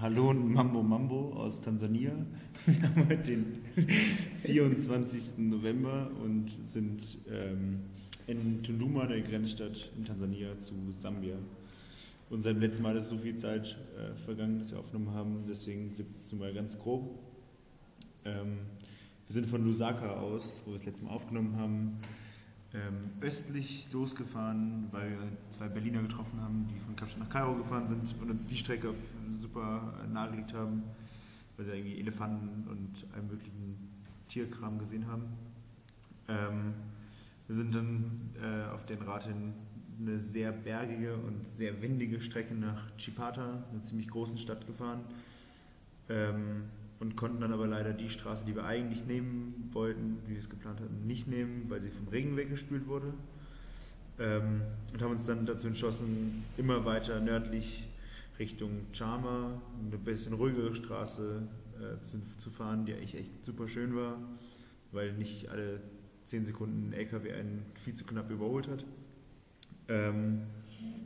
Hallo und Mambo Mambo aus Tansania. Wir haben heute den 24. November und sind ähm, in Tunduma, der Grenzstadt in Tansania, zu Sambia. Und seit dem letzten Mal ist so viel Zeit äh, vergangen, dass wir aufgenommen haben, deswegen wird es mal ganz grob. Ähm, wir sind von Lusaka aus, wo wir das letzte Mal aufgenommen haben, ähm, östlich losgefahren, weil wir zwei Berliner getroffen haben, die von Kapstadt nach Kairo gefahren sind und uns die Strecke super nahegelegt haben, weil sie irgendwie Elefanten und allen möglichen Tierkram gesehen haben. Ähm, wir sind dann äh, auf den Rad hin eine sehr bergige und sehr windige Strecke nach Chipata, einer ziemlich großen Stadt gefahren. Ähm, und konnten dann aber leider die Straße, die wir eigentlich nehmen wollten, wie wir es geplant hatten, nicht nehmen, weil sie vom Regen weggespült wurde. Ähm, und haben uns dann dazu entschlossen, immer weiter nördlich Richtung Chama, eine bisschen ruhigere Straße äh, zu, zu, fahren, die eigentlich echt super schön war, weil nicht alle 10 Sekunden ein LKW einen viel zu knapp überholt hat. Ähm,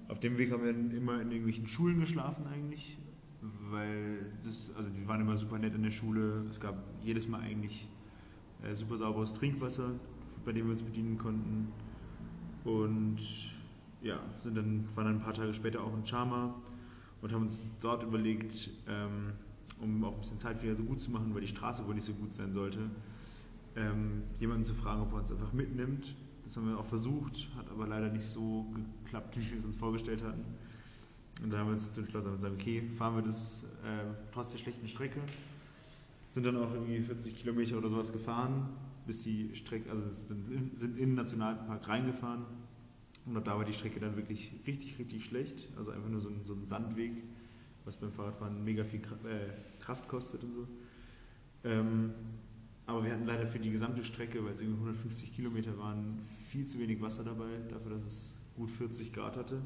auf dem Weg haben wir dann immer in irgendwelchen Schulen geschlafen eigentlich, weil das, also die waren immer super nett in der Schule. Es gab jedes Mal eigentlich äh, super sauberes Trinkwasser, bei dem wir uns bedienen konnten. Und ja, sind dann, waren dann ein paar Tage später auch in Chama und haben uns dort überlegt, ähm, um auch ein bisschen Zeit wieder so gut zu machen, weil die Straße wohl nicht so gut sein sollte, ähm, jemanden zu fragen, ob er uns einfach mitnimmt. Das haben wir auch versucht, hat aber leider nicht so geklappt, wie wir es uns vorgestellt hatten. Und dann haben wir uns dazu entschlossen und gesagt, okay, fahren wir das äh, trotz der schlechten Strecke. Sind dann auch irgendwie 40 Kilometer oder sowas gefahren, bis die Strecke, also sind in den Nationalpark reingefahren. Und da war die Strecke dann wirklich richtig, richtig schlecht. Also einfach nur so ein, so ein Sandweg, was beim Fahrradfahren mega viel äh, Kraft kostet und so. Ähm, aber wir hatten leider für die gesamte Strecke, weil es irgendwie 150 Kilometer waren, viel zu wenig Wasser dabei, dafür, dass es gut 40 Grad hatte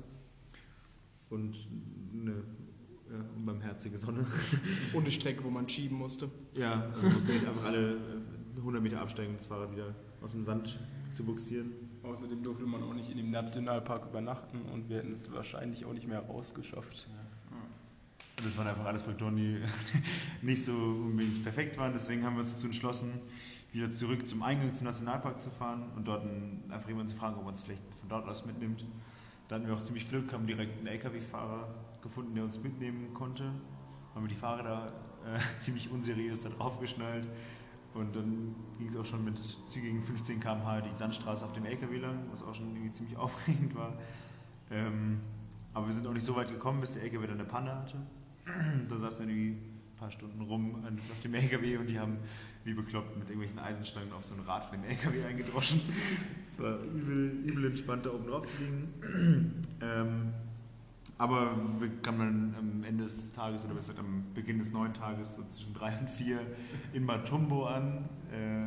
und eine ja, unbarmherzige Sonne. Und eine Strecke, wo man schieben musste. Ja, also musste ich einfach alle 100 Meter absteigen, das Fahrrad wieder aus dem Sand zu buxieren. Außerdem durfte man auch nicht in dem Nationalpark übernachten und wir hätten es wahrscheinlich auch nicht mehr rausgeschafft. Und das waren einfach alles Faktoren, die nicht so unbedingt perfekt waren. Deswegen haben wir uns dazu entschlossen, wieder zurück zum Eingang zum Nationalpark zu fahren und dort einfach jemanden zu fragen, ob man es vielleicht von dort aus mitnimmt. Da hatten wir auch ziemlich Glück, haben direkt einen LKW-Fahrer gefunden, der uns mitnehmen konnte. Haben wir die Fahrräder äh, ziemlich unseriös da draufgeschnallt. Und dann ging es auch schon mit zügigen 15 km/h die Sandstraße auf dem LKW lang, was auch schon irgendwie ziemlich aufregend war. Ähm, aber wir sind auch nicht so weit gekommen, bis der LKW dann eine Panne hatte. da saß dann irgendwie paar Stunden rum auf dem LKW und die haben wie bekloppt mit irgendwelchen Eisenstangen auf so ein Rad von dem LKW eingedroschen. Es war übel, übel entspannt, da oben drauf zu liegen. Ähm, aber wir kamen dann am Ende des Tages oder besser am Beginn des neuen Tages, so zwischen drei und vier, in Matumbo an äh,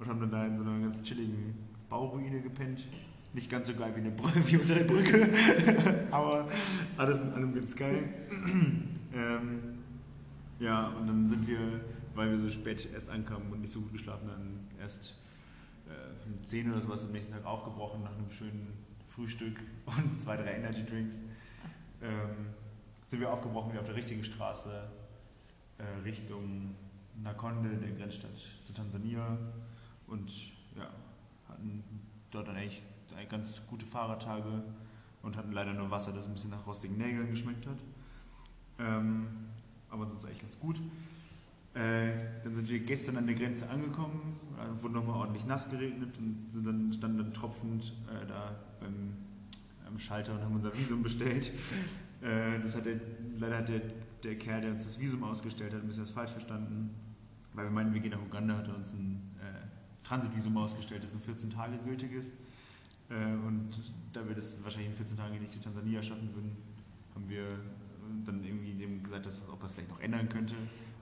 und haben dann da in so einer ganz chilligen Bauruine gepennt. Nicht ganz so geil wie, eine Brücke, wie unter der Brücke, aber alles in allem ganz geil. ähm, ja, und dann sind wir weil wir so spät erst ankamen und nicht so gut geschlafen haben, erst äh, um 10 oder sowas am nächsten Tag aufgebrochen nach einem schönen Frühstück und zwei, drei Energy Drinks. Ähm, sind wir aufgebrochen wie auf der richtigen Straße äh, Richtung Nakonde, der Grenzstadt zu Tansania und ja, hatten dort dann eigentlich ganz gute Fahrertage und hatten leider nur Wasser, das ein bisschen nach rostigen Nägeln geschmeckt hat. Ähm, aber sonst eigentlich ganz gut. Äh, dann sind wir gestern an der Grenze angekommen, äh, wurde nochmal ordentlich nass geregnet und sind dann, standen dann tropfend äh, da beim, am Schalter und haben unser Visum bestellt. Äh, das hat der, leider hat der, der Kerl, der uns das Visum ausgestellt hat, ein bisschen das falsch verstanden, weil wir meinen, wir gehen nach Uganda, hat er uns ein äh, Transitvisum ausgestellt, das nur 14 Tage gültig ist. Äh, und da wir das wahrscheinlich in 14 Tagen nicht in Tansania schaffen würden, haben wir gesagt, dass, ob er es vielleicht noch ändern könnte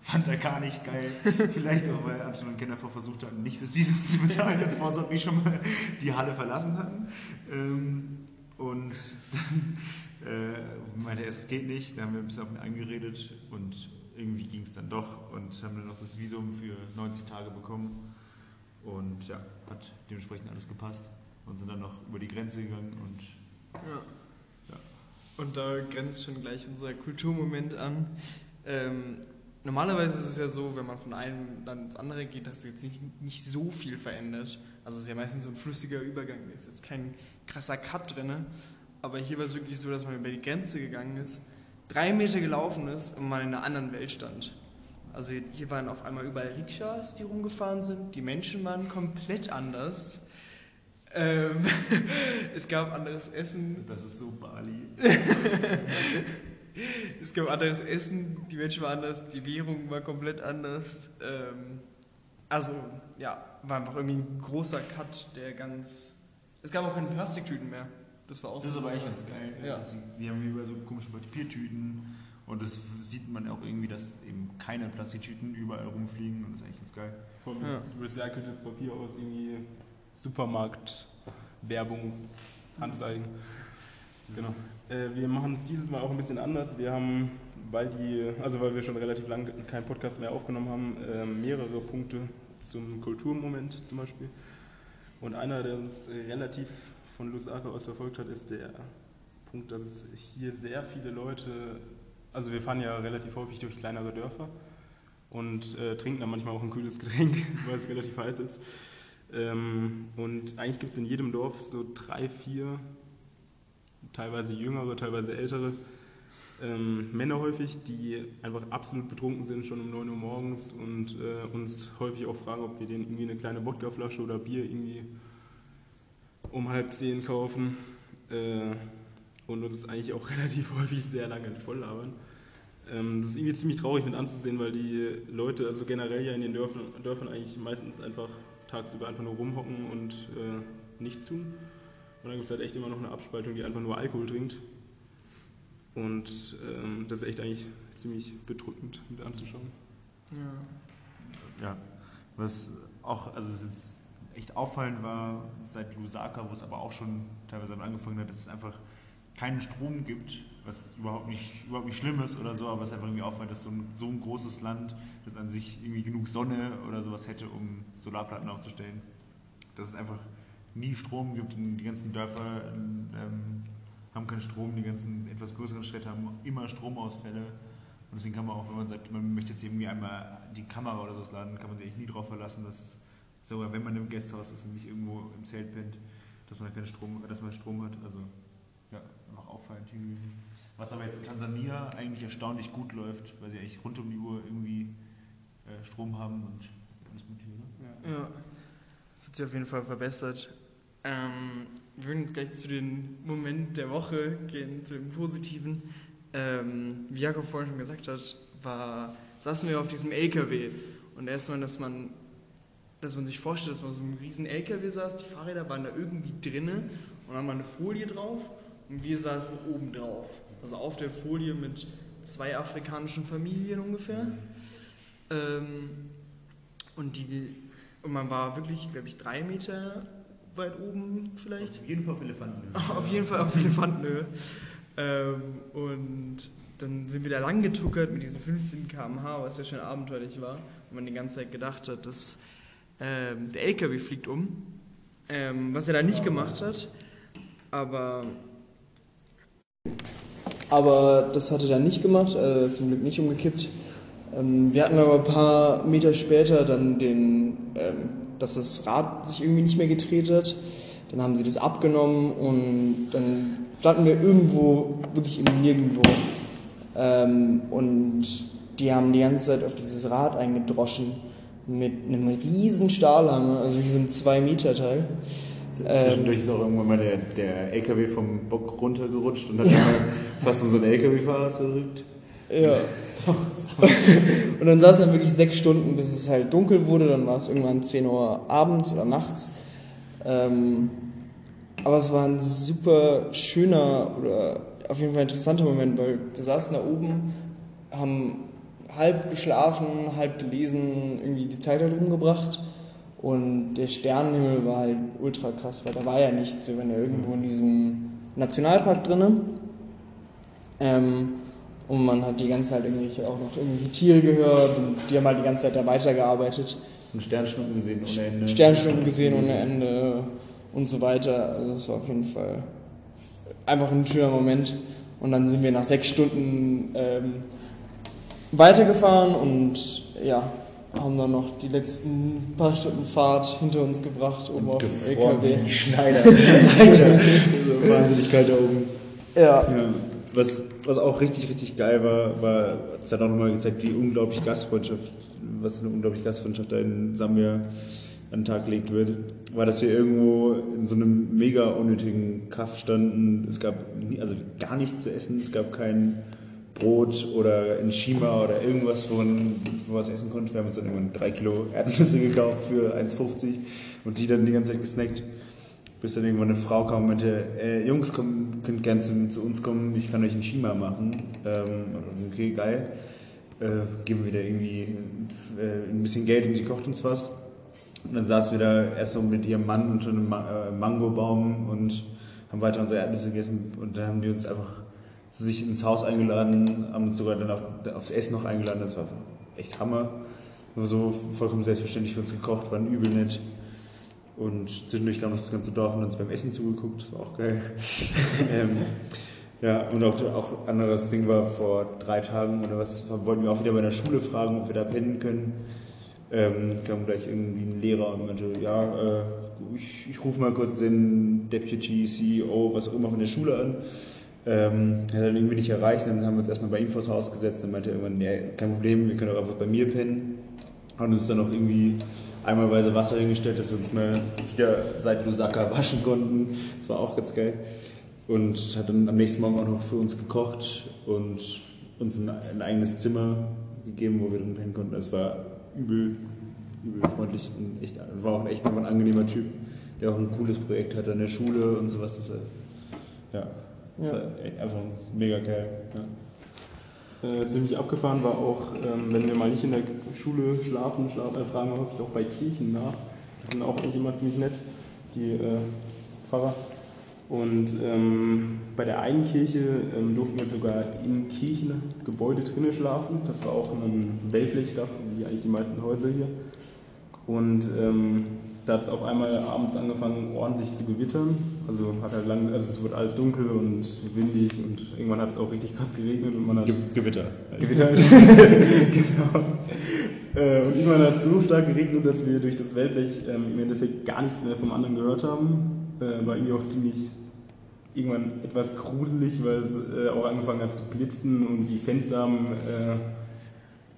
fand er gar nicht geil. Vielleicht auch, weil Anton und Kenner versucht hatten, nicht fürs Visum zu bezahlen, bevor sie irgendwie schon mal die Halle verlassen hatten. Ähm, und dann äh, meinte er, es geht nicht. Da haben wir ein bisschen auf ihn eingeredet und irgendwie ging es dann doch und haben dann noch das Visum für 90 Tage bekommen. Und ja, hat dementsprechend alles gepasst und sind dann noch über die Grenze gegangen und ja. Und da grenzt schon gleich unser Kulturmoment an. Ähm, normalerweise ist es ja so, wenn man von einem Land ins andere geht, dass jetzt nicht, nicht so viel verändert. Also es ist ja meistens so ein flüssiger Übergang, da ist jetzt kein krasser Cut drin. Aber hier war es wirklich so, dass man über die Grenze gegangen ist, drei Meter gelaufen ist und man in einer anderen Welt stand. Also hier waren auf einmal überall Rikschas, die rumgefahren sind. Die Menschen waren komplett anders. Ähm, es gab anderes Essen. Das ist so Bali. es gab anderes Essen, die Menschen waren anders, die Währung war komplett anders. Ähm, also ja, war einfach irgendwie ein großer Cut, der ganz. Es gab auch keine Plastiktüten mehr. Das war auch Das ist so aber echt ganz geil. Ja. Das- Die haben überall so komische Papiertüten und das sieht man auch irgendwie, dass eben keine Plastiktüten überall rumfliegen und das ist eigentlich ganz geil. Vom Ja. recyceltes Papier aus irgendwie Supermarkt, Werbung, Anzeigen. Genau. Äh, wir machen es dieses Mal auch ein bisschen anders. Wir haben, weil die, also weil wir schon relativ lange keinen Podcast mehr aufgenommen haben, äh, mehrere Punkte zum Kulturmoment zum Beispiel. Und einer, der uns relativ von Lusaka aus verfolgt hat, ist der Punkt, dass hier sehr viele Leute, also wir fahren ja relativ häufig durch kleinere Dörfer und äh, trinken dann manchmal auch ein kühles Getränk, weil es relativ heiß ist. Ähm, und eigentlich gibt es in jedem Dorf so drei, vier, teilweise jüngere, teilweise ältere ähm, Männer häufig, die einfach absolut betrunken sind, schon um 9 Uhr morgens und äh, uns häufig auch fragen, ob wir denen irgendwie eine kleine Wodkaflasche oder Bier irgendwie um halb zehn kaufen äh, und uns eigentlich auch relativ häufig sehr lange voll labern. Ähm, das ist irgendwie ziemlich traurig mit anzusehen, weil die Leute, also generell ja in den Dörfern, Dörfern eigentlich meistens einfach tagsüber einfach nur rumhocken und äh, nichts tun. Und dann gibt es halt echt immer noch eine Abspaltung, die einfach nur Alkohol trinkt. Und ähm, das ist echt eigentlich ziemlich bedrückend mit anzuschauen. Ja. Ja, was auch, also es jetzt echt auffallend war seit Lusaka, wo es aber auch schon teilweise angefangen hat, dass es einfach keinen Strom gibt, was überhaupt nicht, überhaupt nicht schlimm ist oder so, aber es ist einfach irgendwie auffallend, dass so ein, so ein großes Land, das an sich irgendwie genug Sonne oder sowas hätte, um Solarplatten aufzustellen, dass es einfach nie Strom gibt und die ganzen Dörfer ähm, haben keinen Strom, die ganzen etwas größeren Städte haben immer Stromausfälle. Und deswegen kann man auch, wenn man sagt, man möchte jetzt irgendwie einmal die Kamera oder sowas laden, kann man sich echt nie darauf verlassen, dass sogar wenn man im Gasthaus ist und nicht irgendwo im Zelt pennt, dass man keinen Strom, dass man Strom hat. Also ja, hier gewesen. Was aber jetzt in Tansania eigentlich erstaunlich gut läuft, weil sie eigentlich rund um die Uhr irgendwie äh, Strom haben und alles mögliche. Ne? Ja, das hat sich auf jeden Fall verbessert. Ähm, wir würden gleich zu den Moment der Woche gehen, zu den positiven. Ähm, wie Jakob vorhin schon gesagt hat, war, saßen wir auf diesem LKW. Und erstmal, dass man, dass man sich vorstellt, dass man so einem riesen LKW saß, die Fahrräder waren da irgendwie drinne und war eine Folie drauf und wir saßen oben drauf. Also auf der Folie mit zwei afrikanischen Familien ungefähr. Ähm, und, die, und man war wirklich, glaube ich, drei Meter weit oben vielleicht. Auf jeden Fall auf Elefanten. Auf jeden Fall auf Elefantenhöhe. Ähm, und dann sind wir da lang getuckert mit diesen 15 km/h, was ja schon abenteuerlich war. Und man die ganze Zeit gedacht hat, dass ähm, der LKW fliegt um. Ähm, was er da nicht gemacht hat. Aber. Aber das hat er dann nicht gemacht, äh, zum Glück nicht umgekippt. Ähm, wir hatten aber ein paar Meter später dann den, ähm, dass das Rad sich irgendwie nicht mehr gedreht hat. Dann haben sie das abgenommen und dann standen wir irgendwo, wirklich im Nirgendwo. Ähm, und die haben die ganze Zeit auf dieses Rad eingedroschen mit einem riesen Stahlhammer, also wie so ein 2-Meter-Teil. Zwischendurch ist auch irgendwann mal der, der LKW vom Bock runtergerutscht und hat mal fast unseren LKW-Fahrer zerrückt. Ja. und dann saß er wirklich sechs Stunden, bis es halt dunkel wurde. Dann war es irgendwann 10 Uhr abends oder nachts. Ähm, aber es war ein super schöner oder auf jeden Fall interessanter Moment, weil wir saßen da oben, haben halb geschlafen, halb gelesen, irgendwie die Zeit halt rumgebracht. Und der Sternenhimmel war halt ultra krass, weil da war ja nichts. Wir waren ja irgendwo in diesem Nationalpark drinnen. Ähm, und man hat die ganze Zeit irgendwelche, auch noch irgendwelche Tiere gehört und die haben halt die ganze Zeit da weitergearbeitet. Und Sternstunden gesehen ohne Ende. Sternstunden gesehen ohne Ende und so weiter. Also das war auf jeden Fall einfach ein schöner Moment. Und dann sind wir nach sechs Stunden ähm, weitergefahren und ja, haben dann noch die letzten paar Stunden Fahrt hinter uns gebracht, oben auf dem LKW. wie die Schneider. Alter, so wahnsinnig kalt da oben. Ja, Ja, was, was auch richtig, richtig geil war, war, hat auch nochmal gezeigt, wie unglaublich Gastfreundschaft, was eine unglaubliche Gastfreundschaft da in Sambia an den Tag gelegt wird, war, dass wir irgendwo in so einem mega unnötigen Kaff standen. Es gab nie, also gar nichts zu essen, es gab kein Brot oder ein Schima oder irgendwas, wo man, wo man was essen konnte. Wir haben uns dann irgendwann drei Kilo Erdnüsse gekauft für 1,50 und die dann die ganze Zeit gesnackt. Bis dann irgendwann eine Frau kam und meinte, äh, Jungs, komm, könnt gerne zu, zu uns kommen, ich kann euch einen Schima machen. Ähm, okay, geil. Äh, geben wir da irgendwie äh, ein bisschen Geld und sie kocht uns was. Und dann saßen wir da erst so mit ihrem Mann unter einem Ma äh, Mangobaum und haben weiter unsere Erdnüsse gegessen und dann haben die uns einfach sich ins Haus eingeladen, haben uns sogar dann auf, aufs Essen noch eingeladen, das war echt Hammer. So vollkommen selbstverständlich für uns gekocht, waren übel nett. Und zwischendurch kam noch das ganze Dorf und uns beim Essen zugeguckt, das war auch geil. ähm, ja, und auch, auch anderes Ding war vor drei Tagen oder was, wollten wir auch wieder bei der Schule fragen, ob wir da pennen können. Ähm, kam gleich irgendwie ein Lehrer und meinte, ja, äh, ich, ich rufe mal kurz den Deputy CEO, was auch immer von der Schule an. Ähm, hat dann irgendwie nicht erreicht, dann haben wir uns erstmal bei ihm vors Haus gesetzt, dann meinte er irgendwann, nee, kein Problem, wir können auch einfach bei mir pennen. Haben uns dann auch irgendwie einmalweise Wasser hingestellt, dass wir uns mal wieder seit Lusaka waschen konnten. Das war auch ganz geil. Und hat dann am nächsten Morgen auch noch für uns gekocht und uns ein, ein eigenes Zimmer gegeben, wo wir drin pennen konnten. Es war übel, übel freundlich und echt, war auch echt nochmal ein angenehmer Typ, der auch ein cooles Projekt hat an der Schule und sowas. Das, ja, Ja. einfach mega geil. Ja. Äh, ziemlich abgefahren war auch, ähm, wenn wir mal nicht in der Schule schlafen, schlafen äh, fragen wir häufig auch bei Kirchen nach. Die sind auch eigentlich immer ziemlich nett, die äh, Pfarrer. Und ähm, bei der einen Kirche ähm, durften wir sogar im Kirchengebäude drinnen schlafen. Das war auch ein Wellblechdach, wie eigentlich die meisten Häuser hier. Und ähm, da hat es auf einmal abends angefangen, ordentlich zu gewittern. Also hat halt lang, also es wird alles dunkel und windig und irgendwann hat es auch richtig krass geregnet und man hat Ge Gewitter. Gewitter. genau. Äh, und irgendwann hat es so stark geregnet, dass wir durch das Wellblech ähm, im Endeffekt gar nichts mehr vom anderen gehört haben. Äh, war irgendwie auch ziemlich irgendwann etwas gruselig, weil es äh, auch angefangen hat zu blitzen und die Fenster haben äh,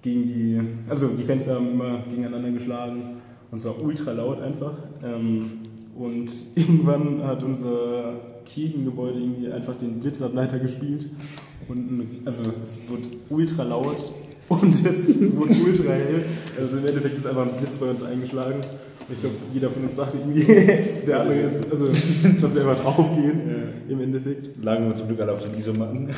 gegen die, also die Fenster haben immer gegeneinander geschlagen und es war ultra laut einfach. Ähm, und irgendwann hat unser Kirchengebäude irgendwie einfach den Blitzableiter gespielt und ein- also es wurde ultra laut und es wurde ultra hell. Also im Endeffekt ist einfach ein Blitz bei uns eingeschlagen. Und ich glaube, jeder von uns dachte irgendwie, der andere, ist- also dass wir einfach draufgehen im Endeffekt. Lagen wir zum Glück alle auf den Isomatten.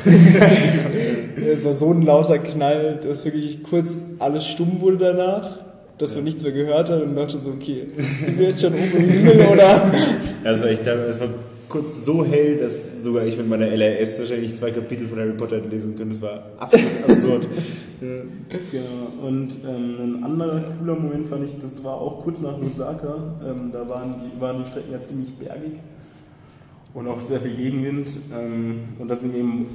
es war so ein lauter Knall, dass wirklich kurz alles stumm wurde danach, dass man nichts mehr gehört hat und dachte so, okay, sind wir jetzt schon oben im Himmel oder? Es war echt, es war kurz so hell, dass sogar ich mit meiner LRS wahrscheinlich zwei Kapitel von Harry Potter hätte lesen können. Das war absolut absurd. Genau, und ähm, ein anderer cooler Moment fand ich, das war auch kurz nach Lusaka. Ähm, da waren die, waren die Strecken ja ziemlich bergig und auch sehr viel Gegenwind. Ähm, und da sind wir eben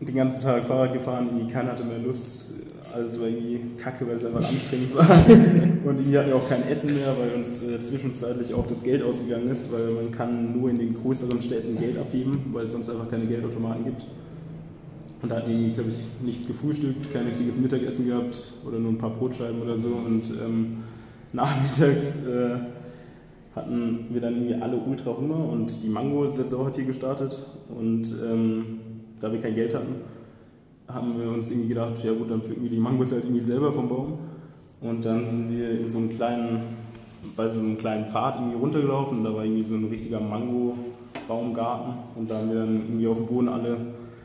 den ganzen Tag Fahrrad gefahren, irgendwie keiner hatte mehr Lust. War irgendwie kacke, weil es einfach anstrengend war. Und irgendwie hatten wir auch kein Essen mehr, weil uns äh, zwischenzeitlich auch das Geld ausgegangen ist, weil man kann nur in den größeren Städten Geld abheben, weil es sonst einfach keine Geldautomaten gibt. Und da hatten wir irgendwie, glaube ich, nichts gefrühstückt, kein richtiges Mittagessen gehabt oder nur ein paar Brotscheiben oder so. Und ähm, nachmittags äh, hatten wir dann irgendwie alle ultra Hunger und die Mango-Saison hat hier gestartet. Und ähm, da wir kein Geld hatten, haben wir uns irgendwie gedacht, ja gut, dann pflücken wir die Mangos halt irgendwie selber vom Baum. Und dann sind wir in so einem kleinen, bei so einem kleinen Pfad irgendwie runtergelaufen. Da war irgendwie so ein richtiger Mango-Baumgarten. Und da haben wir dann irgendwie auf dem Boden alle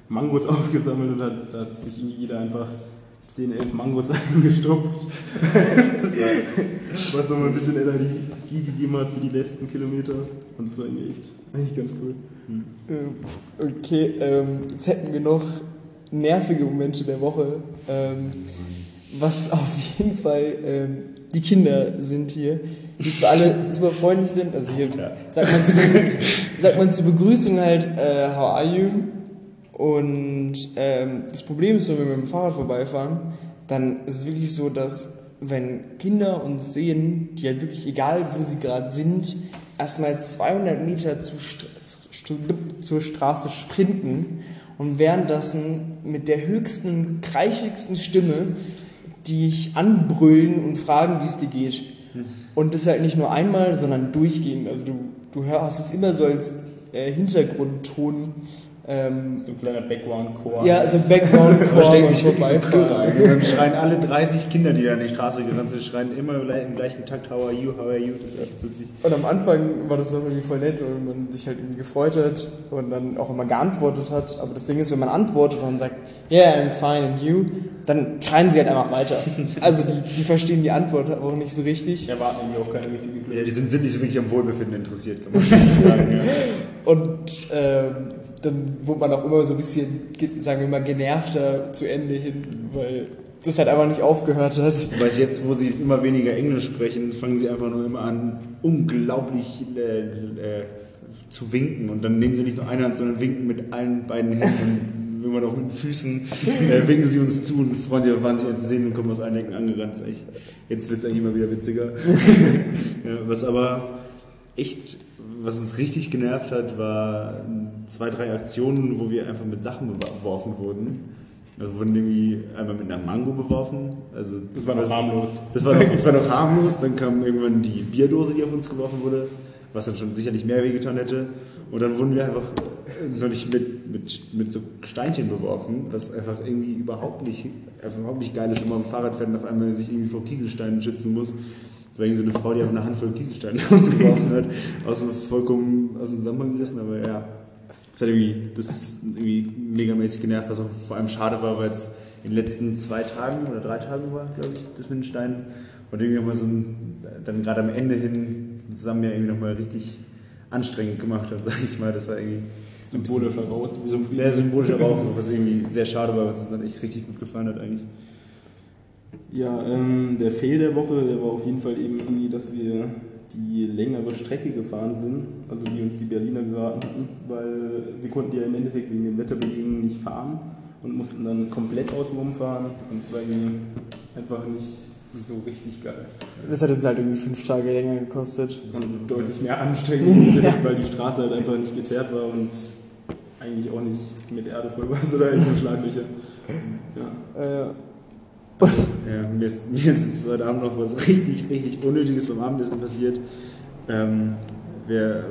Mangos aufgesammelt und da, da hat sich irgendwie jeder einfach 10, 11 Mangos eingestopft. Was nochmal ein bisschen Energie gegeben hat für die letzten Kilometer. Und das war irgendwie echt eigentlich ganz cool. Ähm, Okay, ähm, jetzt hätten wir noch nervige Momente der Woche. Ähm, was auf jeden Fall ähm, die Kinder sind hier, die zwar alle super freundlich sind, also hier Ja. sagt, man zu, sagt man zur Begrüßung halt, äh, how are you? Und ähm, das Problem ist, wenn wir mit dem Fahrrad vorbeifahren, dann ist es wirklich so, dass wenn Kinder uns sehen, die halt wirklich, egal wo sie gerade sind, erstmal 200 Meter zu zur Straße sprinten und währenddessen mit der höchsten, kreischigsten Stimme dich anbrüllen und fragen, wie es dir geht. Und das halt nicht nur einmal, sondern durchgehend. Also du, du hörst es immer so als äh, Hintergrundton ähm, so ein kleiner Background-Chor. Ja, so Background-Chor. Da stellen sich wirklich so Chöre ein. Und dann schreien alle 30 Kinder, die da an die Straße gerannt sind, schreien immer im gleichen Takt, how are you, how are you, das ist echt witzig. Und am Anfang war das noch irgendwie voll nett und man sich halt irgendwie gefreut hat und dann auch immer geantwortet hat. Aber das Ding ist, wenn man antwortet und sagt, yeah, I'm fine and you, dann schreien sie halt einfach weiter. Also die, die verstehen die Antwort aber auch nicht so richtig. Ja, warten irgendwie auch keine richtige Glück. Ja, die sind, sind nicht so wirklich am Wohlbefinden interessiert, kann man sagen. Ja. Und ähm, dann wurde man auch immer so ein bisschen, sagen wir mal, genervter zu Ende hin, weil das halt einfach nicht aufgehört hat. Weil jetzt, wo sie immer weniger Englisch sprechen, fangen sie einfach nur immer an, unglaublich äh, äh, zu winken. Und dann nehmen sie nicht nur eine Hand, sondern winken mit allen beiden Händen. Wenn man auch mit den Füßen äh, winken sie uns zu und freuen sich auf wahnsinnig zu sehen und kommen aus allen Ecken angerannt. Jetzt wird es eigentlich immer wieder witziger. ja, was aber echt was uns richtig genervt hat, war zwei, drei Aktionen, wo wir einfach mit Sachen beworfen wurden. Also wurden irgendwie einmal mit einer Mango beworfen. Also das war noch harmlos. Das war noch, das war noch harmlos. Dann kam irgendwann die Bierdose, die auf uns geworfen wurde, was dann schon sicherlich mehr wehgetan hätte. Und dann wurden wir einfach noch nicht mit, mit, mit so Steinchen beworfen, was einfach irgendwie überhaupt nicht, überhaupt nicht geil ist, wenn man am Fahrrad fährt und auf einmal sich irgendwie vor Kieselsteinen schützen muss. Das war irgendwie so eine Frau, die einfach eine Handvoll Kieselsteine uns geworfen hat, aus so vollkommen aus dem Zusammenhang gerissen, aber ja. Das hat irgendwie, das irgendwie megamäßig genervt, was auch vor allem schade war, weil es in den letzten zwei Tagen oder drei Tagen war, glaube ich, das mit den Steinen. Und irgendwie nochmal so ein, dann gerade am Ende hin zusammen ja irgendwie nochmal richtig anstrengend gemacht hat, sag ich mal. Das war irgendwie. Symbolischer Rauswurf. Symbolischer Rauswurf, was irgendwie sehr schade war, weil es dann echt richtig gut gefallen hat eigentlich. Ja, ähm, der Fail der Woche, der war auf jeden Fall eben irgendwie, dass wir die längere Strecke gefahren sind, also die uns die Berliner geraten hatten, weil wir konnten ja im Endeffekt wegen den Wetterbedingungen nicht fahren und mussten dann komplett außenrum fahren und es war irgendwie einfach nicht so richtig geil. Das hat uns halt irgendwie fünf Tage länger gekostet. Und deutlich mehr anstrengend, ja. weil die Straße halt einfach nicht geteert war und eigentlich auch nicht mit Erde voll war, sondern eigentlich nur Schlaglöcher. Ja. Äh, ja, mir, ist, mir ist heute Abend noch was richtig, richtig Unnötiges beim Abendessen passiert. Ähm, wer,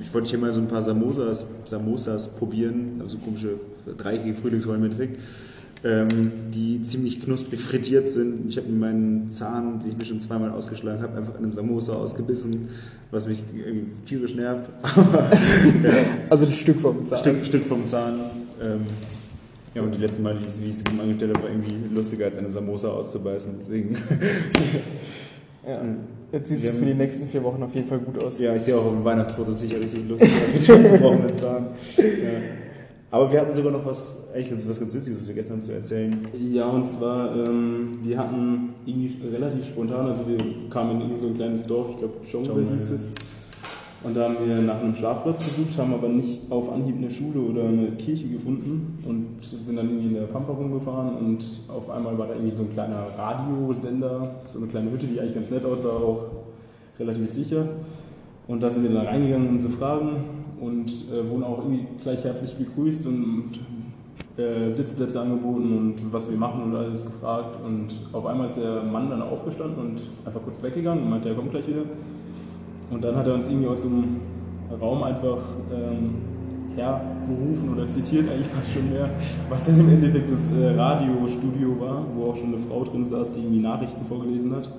ich wollte hier mal so ein paar Samosas, Samosas probieren, also komische dreieckige Frühlingsrollen mit ähm, die ziemlich knusprig frittiert sind. Ich habe mir meinen Zahn, den ich mir schon zweimal ausgeschlagen habe, einfach in einem Samosa ausgebissen, was mich tierisch nervt. ja. Also ein Stück vom Zahn. Stück, Stück vom Zahn. Ähm, ja, und die letzte Mal, wie ich es angestellt habe, war irgendwie lustiger als eine Samosa auszubeißen, deswegen. ja. Jetzt siehst du für die nächsten vier Wochen auf jeden Fall gut aus. Ja, ich sehe auch auf dem Weihnachtsfoto sicher richtig lustig aus mit dem gebrochenen Zahn. Ja. Aber wir hatten sogar noch was, eigentlich was ganz Witziges vergessen haben zu erzählen. Ja, und zwar, ähm, wir hatten irgendwie relativ spontan, also wir kamen in so ein kleines Dorf, ich glaube Schongwe hieß es. Und da haben wir nach einem Schlafplatz gesucht, haben aber nicht auf Anhieb eine Schule oder eine Kirche gefunden und sind dann irgendwie in der Pampa rumgefahren und auf einmal war da irgendwie so ein kleiner Radiosender, so eine kleine Hütte, die eigentlich ganz nett aussah, auch relativ sicher. Und da sind wir dann reingegangen, um zu fragen und äh, wurden auch irgendwie gleich herzlich begrüßt und äh, Sitzplätze angeboten und was wir machen und alles gefragt. Und auf einmal ist der Mann dann aufgestanden und einfach kurz weggegangen und meinte, er kommt gleich wieder. Und dann hat er uns irgendwie aus dem Raum einfach ähm, hergerufen oder zitiert eigentlich fast schon mehr, was dann im Endeffekt das äh, Radiostudio war, wo auch schon eine Frau drin saß, die irgendwie Nachrichten vorgelesen hat.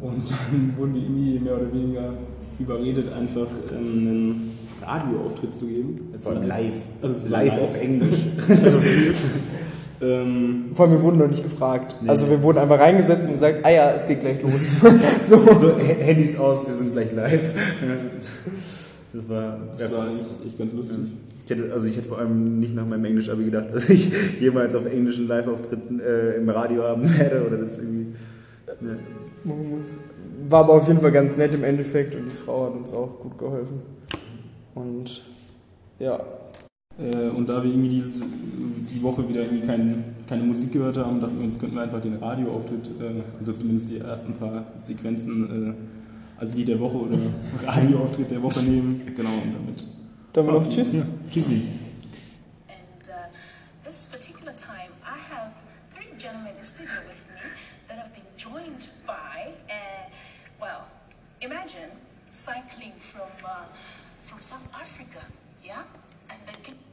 Und dann wurden wir irgendwie mehr oder weniger überredet, einfach ähm, einen Radioauftritt zu geben. Vor allem live. Also live, live auf Englisch. also, ähm, Vor allem, wir wurden noch nicht gefragt. Nee. Also wir wurden einfach reingesetzt und gesagt, ah ja, es geht gleich los. so. so. Handys aus, wir sind gleich live. Das war, das war echt, echt ganz lustig. Ich hätte, also ich hätte vor allem nicht nach meinem Englisch-Abi gedacht, dass ich jemals auf englischen Live-Auftritten äh, im Radio haben werde oder das irgendwie. Ne. War aber auf jeden Fall ganz nett im Endeffekt und die Frau hat uns auch gut geholfen. Und ja, äh, und da wir irgendwie dieses, die Woche wieder irgendwie keinen keine Musik gehört haben, dachten wir uns, könnten wir einfach den Radioauftritt, äh, also zumindest die ersten paar Sequenzen, äh, also Lied der Woche oder Radioauftritt der Woche nehmen. Genau, und damit. Dann wir noch Tschüss. Ja, tschüssi. And uh, this particular time, I have three gentlemen in studio with me that have been joined by, uh, well, imagine cycling from uh, from South Africa, yeah, and then.